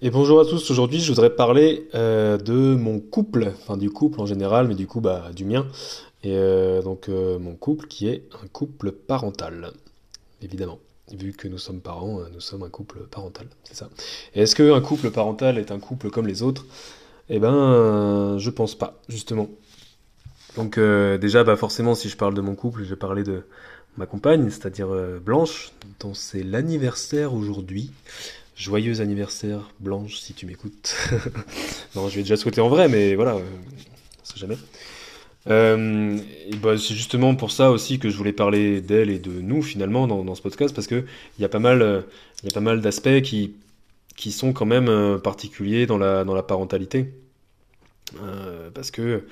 Et bonjour à tous, aujourd'hui je voudrais parler euh, de mon couple, enfin du couple en général, mais du coup bah, du mien. Et euh, donc euh, mon couple qui est un couple parental, évidemment. Vu que nous sommes parents, nous sommes un couple parental, c'est ça. Est-ce qu'un couple parental est un couple comme les autres? Eh ben, je pense pas, justement. Donc déjà, bah forcément, si je parle de mon couple, je vais parler de ma compagne, c'est-à-dire Blanche, dont c'est l'anniversaire aujourd'hui. Joyeux anniversaire, Blanche, si tu m'écoutes. non, je vais déjà souhaiter en vrai, mais voilà, euh, sait jamais. Euh, bah, c'est justement pour ça aussi que je voulais parler d'elle et de nous finalement dans, ce podcast, parce que il y a pas mal, euh, il y a pas mal d'aspects qui, qui sont quand même particuliers dans la, dans la parentalité. parce que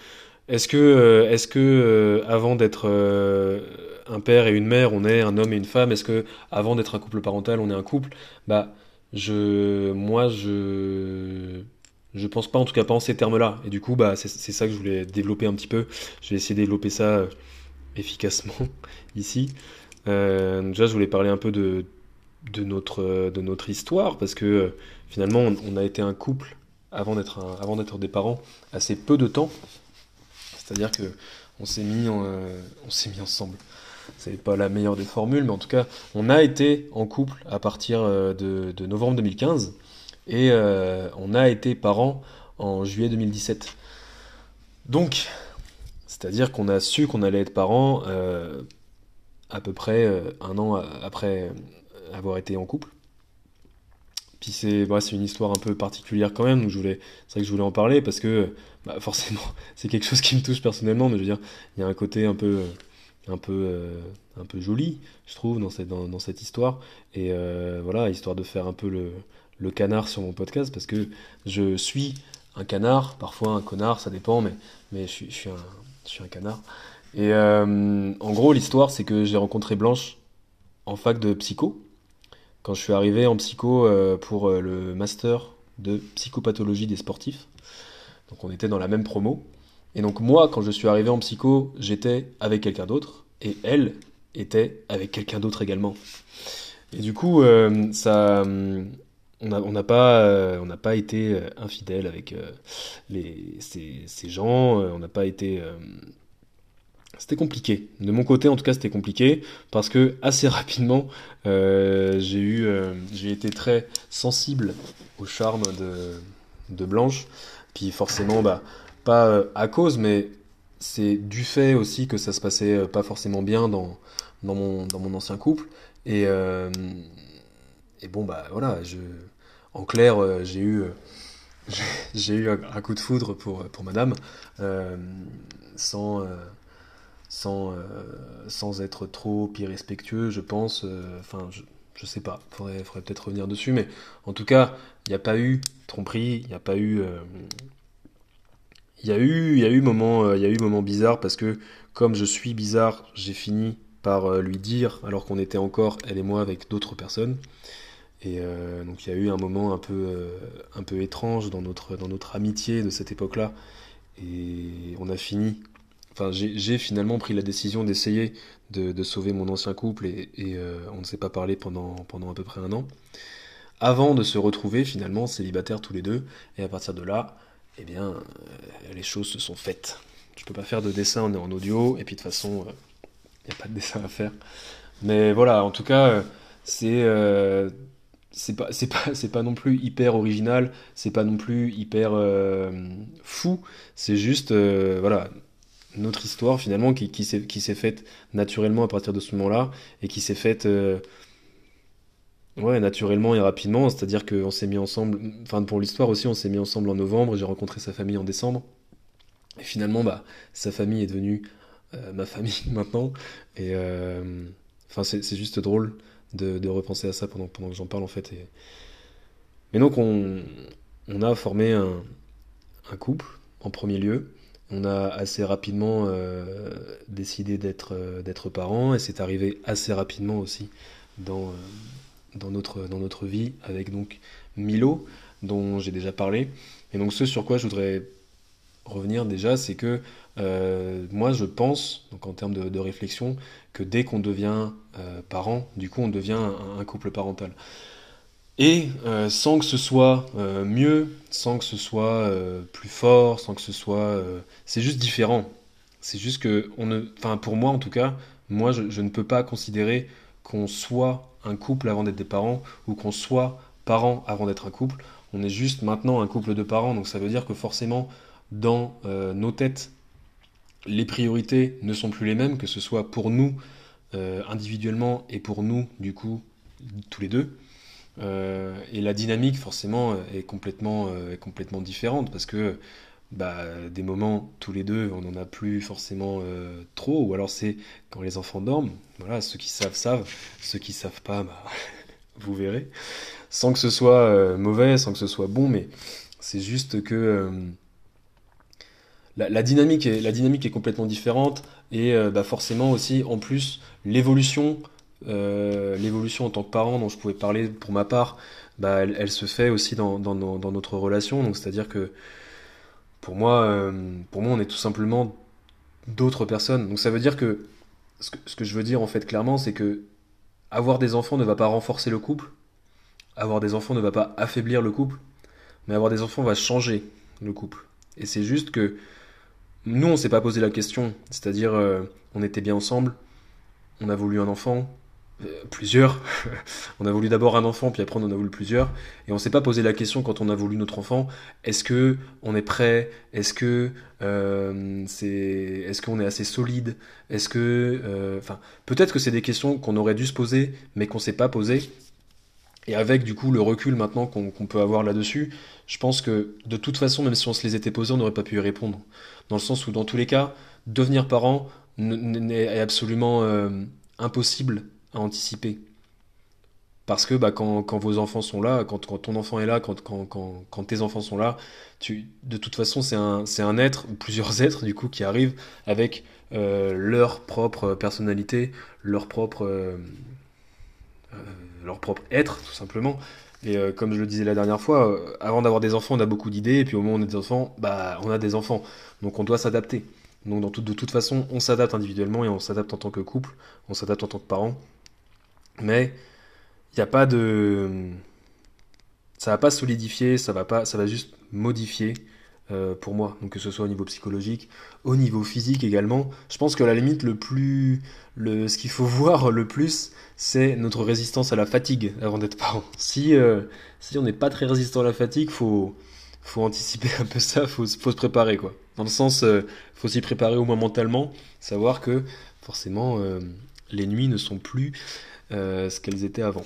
est-ce que, est-ce que avant d'être un père et une mère, on est un homme et une femme Est-ce que avant d'être un couple parental, on est un couple? Bah je, moi, je, je pense pas, en tout cas pas en ces termes-là. Et du coup, bah, c'est ça que je voulais développer un petit peu. Je vais essayer de développer ça euh, efficacement ici. Euh, déjà, je voulais parler un peu de, de, notre, de notre histoire, parce que euh, finalement, on, a été un couple avant d'être avant d'être des parents assez peu de temps. C'est-à-dire que on s'est mis, on s'est mis ensemble c'est pas la meilleure des formules, mais en tout cas, on a été en couple à partir euh, de, novembre 2015 et euh, on a été parents en juillet 2017. Donc, c'est-à-dire qu'on a su qu'on allait être parents euh, à peu près un an après avoir été en couple. Puis c'est bah, une histoire un peu particulière quand même, donc c'est vrai que je voulais en parler parce que bah, forcément c'est quelque chose qui me touche personnellement, mais je veux dire, il y a un côté un peu un peu, euh, un peu joli, je trouve, dans cette, dans, cette histoire. Et euh, voilà, histoire de faire un peu le, le, canard sur mon podcast, parce que je suis un canard, parfois un connard, ça dépend, mais, mais je, suis, je, suis, un, je suis un canard. Et euh, en gros, l'histoire, c'est que j'ai rencontré Blanche en fac de psycho, quand je suis arrivé en psycho pour le master de psychopathologie des sportifs. Donc on était dans la même promo. Et donc moi, quand je suis arrivé en psycho, j'étais avec quelqu'un d'autre, et elle était avec quelqu'un d'autre également. Et du coup, euh, ça, on n'a pas, euh, pas été euh, infidèle avec les, ces, ces, gens, on n'a pas été c'était compliqué. De mon côté, en tout cas, c'était compliqué parce que assez rapidement, j'ai eu, j'ai été très sensible au charme de, de Blanche. Puis forcément, bah, pas à cause, mais c'est du fait aussi que ça se passait euh, pas forcément bien dans, mon, ancien couple. Et, euh, et bon, bah voilà, je, en clair, j'ai eu, j'ai eu un, coup de foudre pour, madame, sans être trop irrespectueux, je pense. Enfin, je, je sais pas, faudrait, faudrait peut-être revenir dessus, mais en tout cas, il n'y a pas eu tromperie, il n'y a pas eu il y a eu, il y a eu moment, euh, il y a eu moment bizarre parce que comme je suis bizarre, j'ai fini par euh, lui dire, alors qu'on était encore elle et moi avec d'autres personnes. Et euh, donc il y a eu un moment un peu, un peu étrange dans notre, dans notre amitié de cette époque-là. Et on a fini. Enfin, j'ai finalement pris la décision d'essayer de, sauver mon ancien couple et, et on ne s'est pas parlé pendant, pendant à peu près un an. Avant de se retrouver finalement célibataires tous les deux. Et à partir de là, eh bien, euh, les choses se sont faites. Je peux pas faire de dessin, on est en audio, et puis de toute façon, il euh, n'y a pas de dessin à faire. Mais voilà, en tout cas, euh, c'est c'est pas pas pas non plus hyper original, c'est pas non plus hyper fou. C'est juste voilà notre histoire finalement qui qui s'est qui s'est faite naturellement à partir de ce moment-là et qui s'est faite Ouais, naturellement et rapidement, c'est-à-dire qu'on s'est mis ensemble, enfin pour l'histoire aussi, on s'est mis ensemble en novembre, j'ai rencontré sa famille en décembre, et finalement, bah, sa famille est devenue euh, ma famille maintenant, et euh, enfin c'est juste drôle de, repenser à ça pendant, que j'en parle en fait. Mais donc on, a formé un, couple en premier lieu, on a assez rapidement euh, décidé d'être parents, et c'est arrivé assez rapidement aussi dans dans notre, dans notre vie avec donc Milo, dont j'ai déjà parlé. Et donc ce sur quoi je voudrais revenir déjà, c'est que euh, moi je pense, donc en termes de, réflexion, que dès qu'on devient euh, parent, du coup on devient un, couple parental. et sans que ce soit mieux, sans que ce soit plus fort, sans que ce soit... c'est juste différent. C'est juste que, on ne, enfin pour moi en tout cas, moi je ne peux pas considérer qu'on soit un couple avant d'être des parents ou qu'on soit parents avant d'être un couple. On est juste maintenant un couple de parents, donc ça veut dire que forcément dans nos têtes, les priorités ne sont plus les mêmes, que ce soit pour nous euh, individuellement et pour nous, du coup, tous les deux. Euh, et la dynamique, forcément, est complètement, euh, est complètement différente parce que bah, des moments, tous les deux, on n'en a plus forcément trop, ou alors c'est quand les enfants dorment. Voilà, ceux qui savent, savent. Ceux qui savent pas, bah, vous verrez. Sans que ce soit mauvais, sans que ce soit bon, mais c'est juste que la, dynamique est, la dynamique est complètement différente et euh, bah forcément aussi en plus l'évolution euh, l'évolution en tant que parent dont je pouvais parler pour ma part elle, se fait aussi dans, dans, dans notre relation donc c'est à dire que pour moi euh, pour moi on est tout simplement d'autres personnes. Donc ça veut dire que ce, que je veux dire en fait clairement c'est que avoir des enfants ne va pas renforcer le couple. Avoir des enfants ne va pas affaiblir le couple. Mais avoir des enfants va changer le couple. Et c'est juste que nous, on s'est pas posé la question. C'est-à-dire, euh, on était bien ensemble, on a voulu un enfant, euh, plusieurs. on a voulu d'abord un enfant, puis après on en a voulu plusieurs. Et on s'est pas posé la question quand on a voulu notre enfant. Est-ce que on est prêt? Est-ce que euh, c'est Est-ce qu'on est assez solide? Est-ce que, enfin, peut-être que c'est des questions qu'on aurait dû se poser, mais qu'on s'est pas posé. Et avec du coup le recul maintenant qu'on peut avoir là-dessus, je pense que de toute façon, même si on se les était posés, on n'aurait pas pu y répondre. Dans le sens où, dans tous les cas, devenir parent est absolument euh, impossible anticiper. Parce que bah, quand, quand, vos enfants sont là, quand, quand ton enfant est là, quand, quand, tes enfants sont là, tu, de toute façon, c'est un, un être, ou plusieurs êtres du coup, qui arrivent avec euh, leur propre personnalité, leur propre, euh, leur propre être, tout simplement. Et euh, comme je le disais la dernière fois, euh, avant d'avoir des enfants, on a beaucoup d'idées, et puis au moment où on a des enfants, bah, on a des enfants. Donc on doit s'adapter. Donc de toute façon, on s'adapte individuellement et on s'adapte en tant que couple, on s'adapte en tant que parent. Mais il n'y a pas de... Ça va pas solidifier, ça va, pas, ça va juste modifier euh, pour moi. Donc que ce soit au niveau psychologique, au niveau physique également. Je pense que la limite, le plus, le, ce qu'il faut voir le plus, c'est notre résistance à la fatigue avant d'être parent. Si, euh, si on n'est pas très résistant à la fatigue, faut, faut anticiper un peu ça, faut, faut se préparer quoi. Dans le sens, euh, faut s'y préparer au moins mentalement, savoir que forcément les nuits ne sont plus ce qu'elles étaient avant.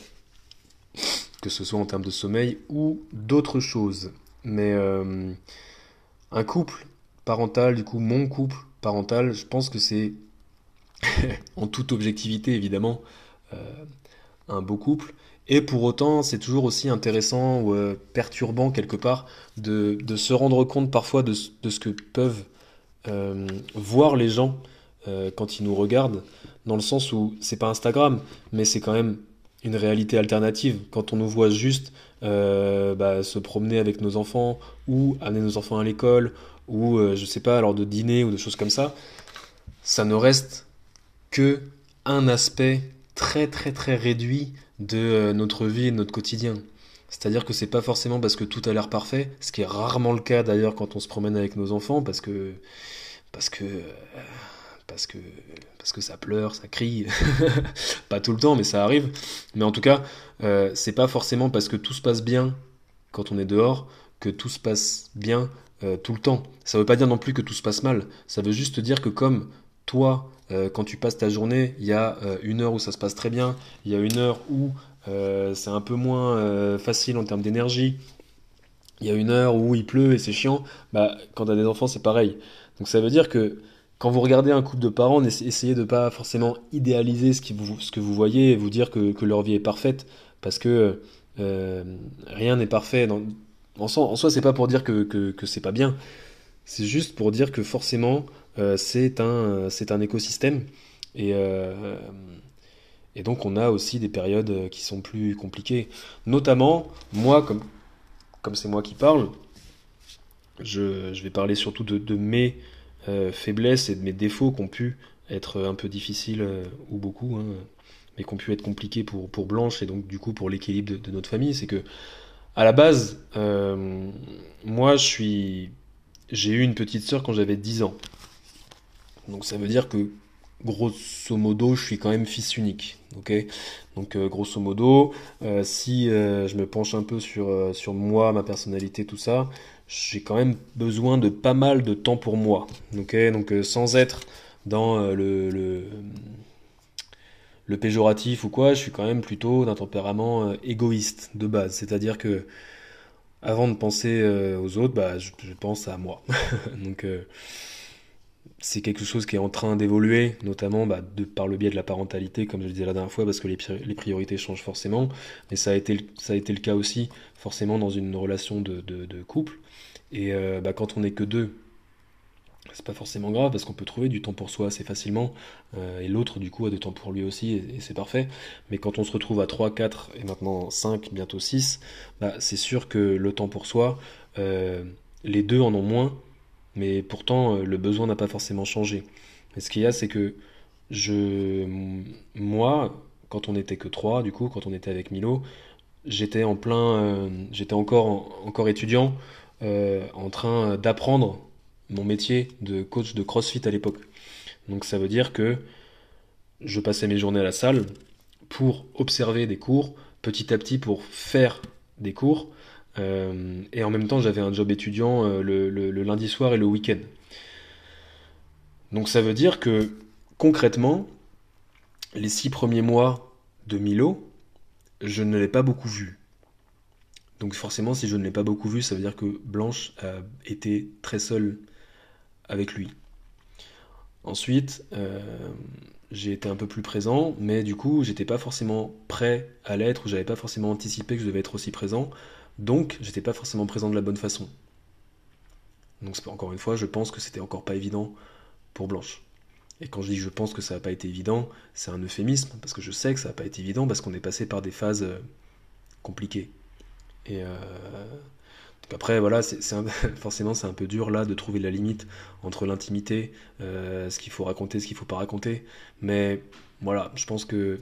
Que ce soit en termes de sommeil ou d'autres choses. Mais un couple parental, du coup mon couple parental, je pense que c'est, en toute objectivité évidemment, euh, un beau couple. Et pour autant, c'est toujours aussi intéressant ou euh, perturbant quelque part de, se rendre compte parfois de, ce que peuvent euh, voir les gens quand ils nous regardent, dans le sens où c'est pas Instagram, mais c'est quand même une réalité alternative. Quand on nous voit juste euh, bah, se promener avec nos enfants ou amener nos enfants à l'école ou euh, je sais pas lors de dîner ou de choses comme ça, ça ne reste que un aspect très très très réduit de euh, notre vie et de notre quotidien. C'est-à-dire que c'est pas forcément parce que tout a l'air parfait, ce qui est rarement le cas d'ailleurs quand on se promène avec nos enfants, parce que parce que parce que parce que ça pleure, ça crie, pas tout le temps, mais ça arrive. Mais en tout cas, euh, c'est pas forcément parce que tout se passe bien quand on est dehors que tout se passe bien euh, tout le temps. Ça veut pas dire non plus que tout se passe mal. Ça veut juste dire que comme toi, euh, quand tu passes ta journée, il y a une heure où ça se passe très bien, il y a une heure où c'est un peu moins facile en termes d'énergie, il y a une heure où il pleut et c'est chiant. Bah, quand tu as des enfants, c'est pareil. Donc ça veut dire que quand vous regardez un couple de parents, essayez de pas forcément idéaliser ce, que vous voyez et vous dire que, leur vie est parfaite, parce que euh, rien n'est parfait. en, soi, ce c'est pas pour dire que, que, c'est pas bien, c'est juste pour dire que forcément euh, c'est un, écosystème et, euh, et donc on a aussi des périodes qui sont plus compliquées. Notamment, moi, comme c'est moi qui parle, je, vais parler surtout de, de mes faiblesses et de mes défauts qui ont pu être un peu difficiles euh, ou beaucoup. Hein. mais qui ont pu être compliquées pour, Blanche et donc du coup pour l'équilibre de, notre famille, c'est que à la base, euh, moi je suis, j'ai eu une petite sœur quand j'avais 10 ans. Donc ça veut dire que grosso modo, je suis quand même fils unique. Ok, donc euh, grosso modo, euh, si je me penche un peu sur sur moi, ma personnalité, tout ça, j'ai quand même besoin de pas mal de temps pour moi. Donc sans être dans le, le le péjoratif ou quoi, je suis quand même plutôt d'un tempérament euh, égoïste de base. C'est-à-dire que avant de penser euh, aux autres, bah, je, pense à moi. Donc euh, c'est quelque chose qui est en train d'évoluer, notamment bah, par le biais de la parentalité, comme je le disais la dernière fois, parce que les, priorités changent forcément. Mais ça a, été, ça a été le cas aussi, forcément, dans une relation de, couple. Et bah, quand on n'est que deux, c'est pas forcément grave parce qu'on peut trouver du temps pour soi assez facilement euh, et l'autre du coup a du temps pour lui aussi et, c'est parfait mais quand on se retrouve à 3, 4 et maintenant 5, bientôt 6 bah, c'est sûr que le temps pour soi euh, les deux en ont moins mais pourtant euh, le besoin n'a pas forcément changé et ce qu'il y a c'est que je moi quand on n'était que 3 du coup quand on était avec Milo j'étais en plein j'étais encore encore étudiant en train d'apprendre mon métier de coach de CrossFit à l'époque. Donc ça veut dire que je passais mes journées à la salle pour observer des cours, petit à petit pour faire des cours, euh, et en même temps j'avais un job étudiant euh, le, lundi soir et le week-end. Donc ça veut dire que concrètement, les six premiers mois de Milo, je ne l'ai pas beaucoup vu. Donc forcément, si je ne l'ai pas beaucoup vu, ça veut dire que Blanche a été très seule avec lui. Ensuite, euh, j'ai été un peu plus présent, mais du coup, j'étais pas forcément prêt à l'être, ou j'avais pas forcément anticipé que je devais être aussi présent, donc j'étais pas forcément présent de la bonne façon. Donc encore une fois, je pense que c'était encore pas évident pour Blanche. Et quand je dis je pense que ça n'a pas été évident, c'est un euphémisme, parce que je sais que ça n'a pas été évident, parce qu'on est passé par des phases euh, compliquées. Et euh, après, voilà, forcément, c'est un peu dur là de trouver la limite entre l'intimité, euh, ce qu'il faut raconter, ce qu'il faut pas raconter. Mais voilà, je pense que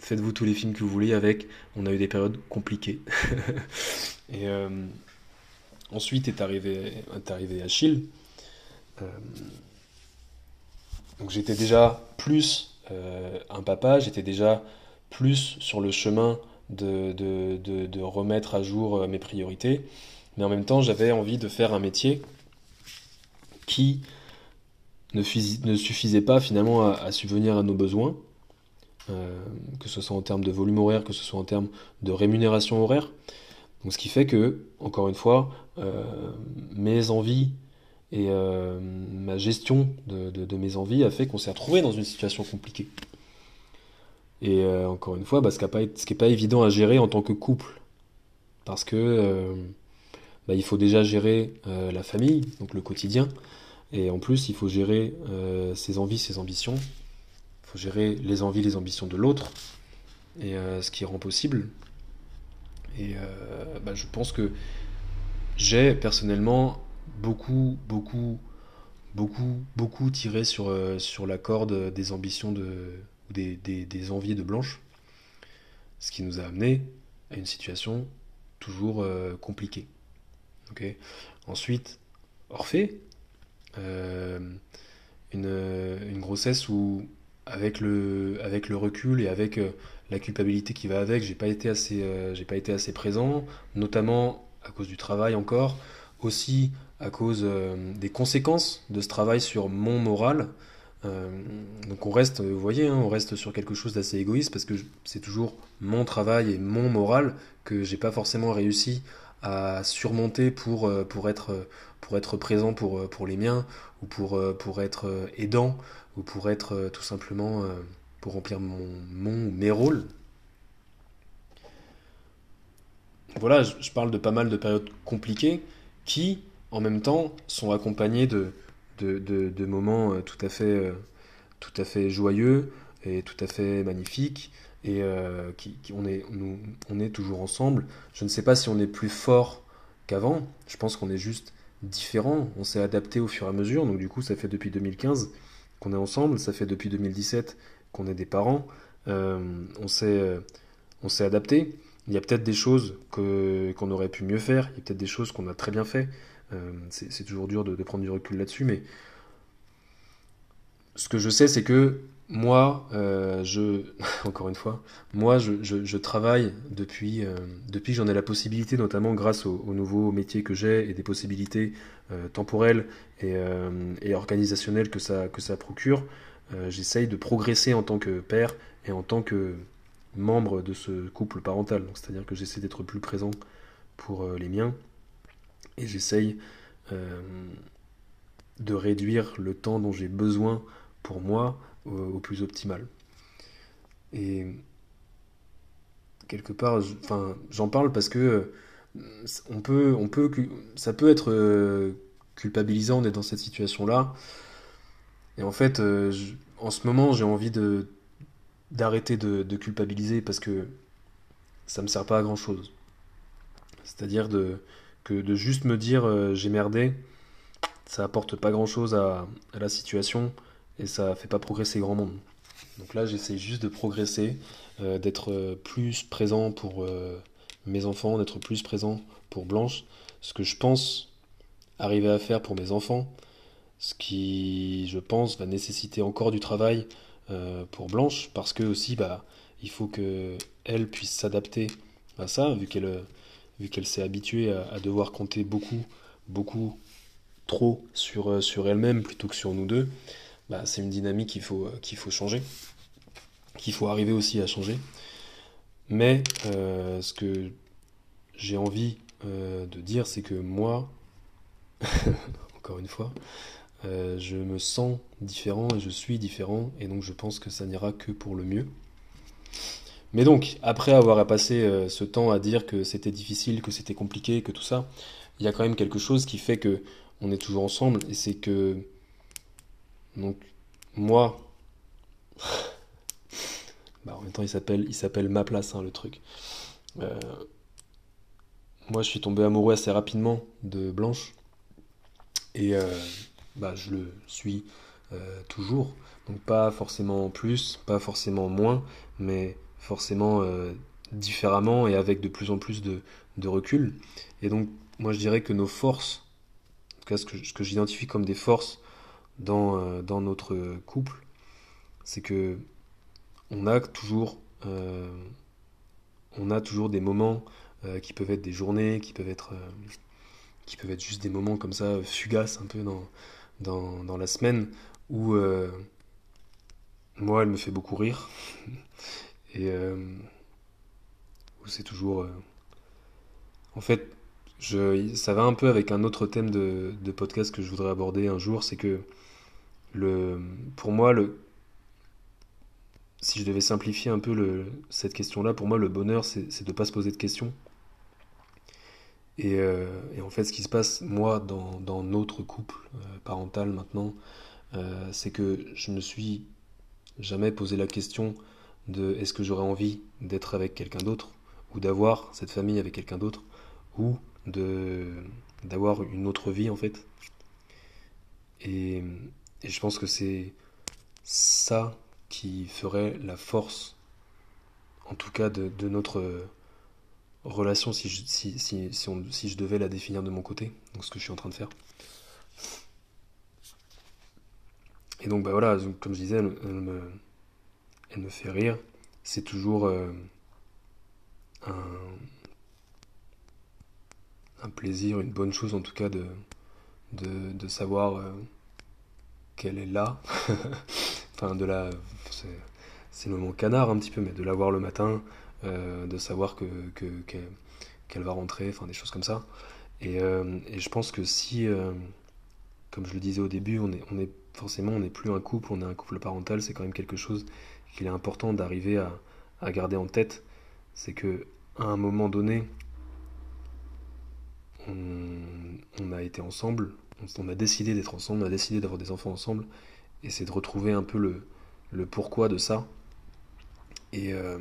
faites-vous tous les films que vous voulez avec. On a eu des périodes compliquées. Et euh, ensuite est arrivé, est arrivé Achille. Euh, j'étais déjà plus un papa, j'étais déjà plus sur le chemin de, de remettre à jour mes priorités. Mais en même temps, j'avais envie de faire un métier qui ne, suffisait pas finalement à, subvenir à nos besoins, euh, que ce soit en termes de volume horaire, que ce soit en termes de rémunération horaire. Donc ce qui fait que, encore une fois, euh, mes envies et euh, ma gestion de, mes envies a fait qu'on s'est retrouvé dans une situation compliquée. Et encore une fois, bah, ce qui n'est pas, évident à gérer en tant que couple. Parce que bah, il faut déjà gérer la famille, donc le quotidien, et en plus il faut gérer ses envies, ses ambitions, il faut gérer les envies, les ambitions de l'autre, et euh, ce qui rend possible. Et bah, je pense que j'ai personnellement beaucoup, beaucoup, beaucoup, beaucoup tiré sur, sur la corde des ambitions de, des, des, envies de Blanche, ce qui nous a amené à une situation toujours compliquée. Ensuite, Orphée, euh, une, grossesse où, avec le, avec le recul et avec euh, la culpabilité qui va avec, j'ai pas été assez, euh, j'ai pas été assez présent, notamment à cause du travail encore, aussi à cause des conséquences de ce travail sur mon moral. donc on reste, vous voyez, hein, on reste sur quelque chose d'assez égoïste parce que c'est toujours mon travail et mon moral que j'ai pas forcément réussi à surmonter pour, euh, pour, être, pour être présent pour, euh, pour les miens, ou pour, euh, pour être aidant, ou pour être tout simplement pour remplir mon, mon mes rôles. Voilà, je, parle de pas mal de périodes compliquées qui, en même temps, sont accompagnées de, de, de, moments tout à, fait, tout à fait joyeux et tout à fait magnifiques et euh, qui, on, est, nous, on est toujours ensemble. Je ne sais pas si on est plus fort qu'avant, je pense qu'on est juste différent, on s'est adapté au fur et à mesure, donc du coup ça fait depuis 2015 qu'on est ensemble, ça fait depuis 2017 qu'on est des parents, on s'est on s'est adapté. Il y a peut-être des choses qu'on aurait pu mieux faire, il y a peut-être des choses qu'on a très bien fait. c'est, toujours dur de prendre du recul là-dessus, mais ce que je sais, c'est que moi, euh, je, encore une fois, moi, je, travaille depuis, euh, depuis que j'en ai la possibilité, notamment grâce au, au nouveau métier que j'ai et des possibilités euh, temporelles et, et, organisationnelles que ça, que ça procure. J'essaye de progresser en tant que père et en tant que membre de ce couple parental. C'est-à-dire que j'essaie d'être plus présent pour les miens et j'essaye de réduire le temps dont j'ai besoin pour moi au, plus optimal. Et quelque part, enfin, j'en parle parce que euh, ça peut être euh, culpabilisant d'être dans cette situation-là. Et en fait, euh, en ce moment, j'ai envie de d'arrêter de, culpabiliser parce que ça me sert pas à grand chose. C'est-à-dire que de juste me dire j'ai merdé, ça apporte pas grand chose à la situation et ça fait pas progresser grand monde. Donc là, j'essaie juste de progresser, euh, d'être euh, plus présent pour euh, mes enfants, d'être plus présent pour Blanche, ce que je pense arriver à faire pour mes enfants, ce qui, je pense, va nécessiter encore du travail pour Blanche, parce que aussi, bah, il faut que elle puisse s'adapter à ça, vu qu'elle vu qu'elle s'est habituée à, à, devoir compter beaucoup, beaucoup, trop sur, sur elle-même plutôt que sur nous deux. Bah, c'est une dynamique qu'il faut, euh, qu'il faut changer, qu'il faut arriver aussi à changer. Mais euh, ce que j'ai envie euh, de dire, c'est que moi, encore une fois, je me sens différent et je suis différent, et donc je pense que ça n'ira que pour le mieux. Mais donc, après avoir passé ce temps à dire que c'était difficile, que c'était compliqué, que tout ça, il y a quand même quelque chose qui fait que on est toujours ensemble, et c'est que donc, moi, bah, en même temps, il s'appelle, il Ma Place, hein, le truc. Euh, moi, je suis tombé amoureux assez rapidement de Blanche. Et euh, bah, je le suis euh, toujours. Donc, pas forcément plus, pas forcément moins, mais forcément différemment et avec de plus en plus de, de, recul. Et donc, moi, je dirais que nos forces, en tout cas, ce que, ce que j'identifie comme des forces dans, euh, dans notre couple, c'est que on a toujours, euh, on a toujours des moments euh, qui peuvent être des journées, qui peuvent être, qui peuvent être juste des moments comme ça fugaces un peu dans, dans, dans la semaine où moi elle me fait beaucoup rire. Et où c'est toujours en fait je, ça va un peu avec un autre thème de, de podcast que je voudrais aborder un jour c'est que le, pour moi, le, si je devais simplifier un peu le, cette question-là, pour moi, le bonheur, c'est de ne pas se poser de questions. Et, euh, et, en fait, ce qui se passe, moi, dans, dans notre couple euh, parental maintenant, euh, c'est que je me suis jamais posé la question de est-ce que j'aurais envie d'être avec quelqu'un d'autre, ou d'avoir cette famille avec quelqu'un d'autre, ou d'avoir une autre vie en fait. Et je pense que c'est ça qui ferait la force, en tout cas, de, notre relation si je, si, si, si, je devais la définir de mon côté, donc ce que je suis en train de faire. Et donc, bah voilà, comme je disais, elle, me, elle me fait rire. C'est toujours euh, un, un, plaisir, une bonne chose en tout cas de, de, savoir. Euh, qu'elle est là. enfin, de. C'est le moment canard un petit peu, mais de la voir le matin, euh, de savoir que qu'elle va rentrer, enfin des choses comme ça. Et, euh, je pense que si, euh, comme je le disais au début, on est, forcément on n'est plus un couple, on est un couple parental, c'est quand même quelque chose qu'il est important d'arriver à, garder en tête. C'est que à un moment donné, on, on a été ensemble, on a décidé d'être ensemble, on a décidé d'avoir des enfants ensemble, et c'est de retrouver un peu le, pourquoi de ça. Et euh,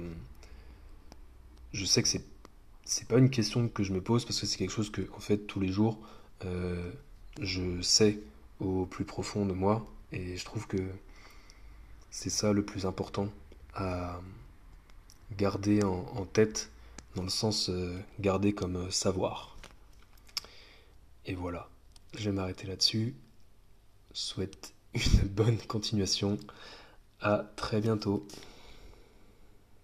je sais que c'est pas une question que je me pose parce que c'est quelque chose que en fait tous les jours euh, je sais au plus profond de moi et je trouve que c'est ça le plus important à garder en, tête, dans le sens euh, garder comme savoir. Et voilà, je vais m'arrêter là-dessus. Souhaite une bonne continuation. À très bientôt.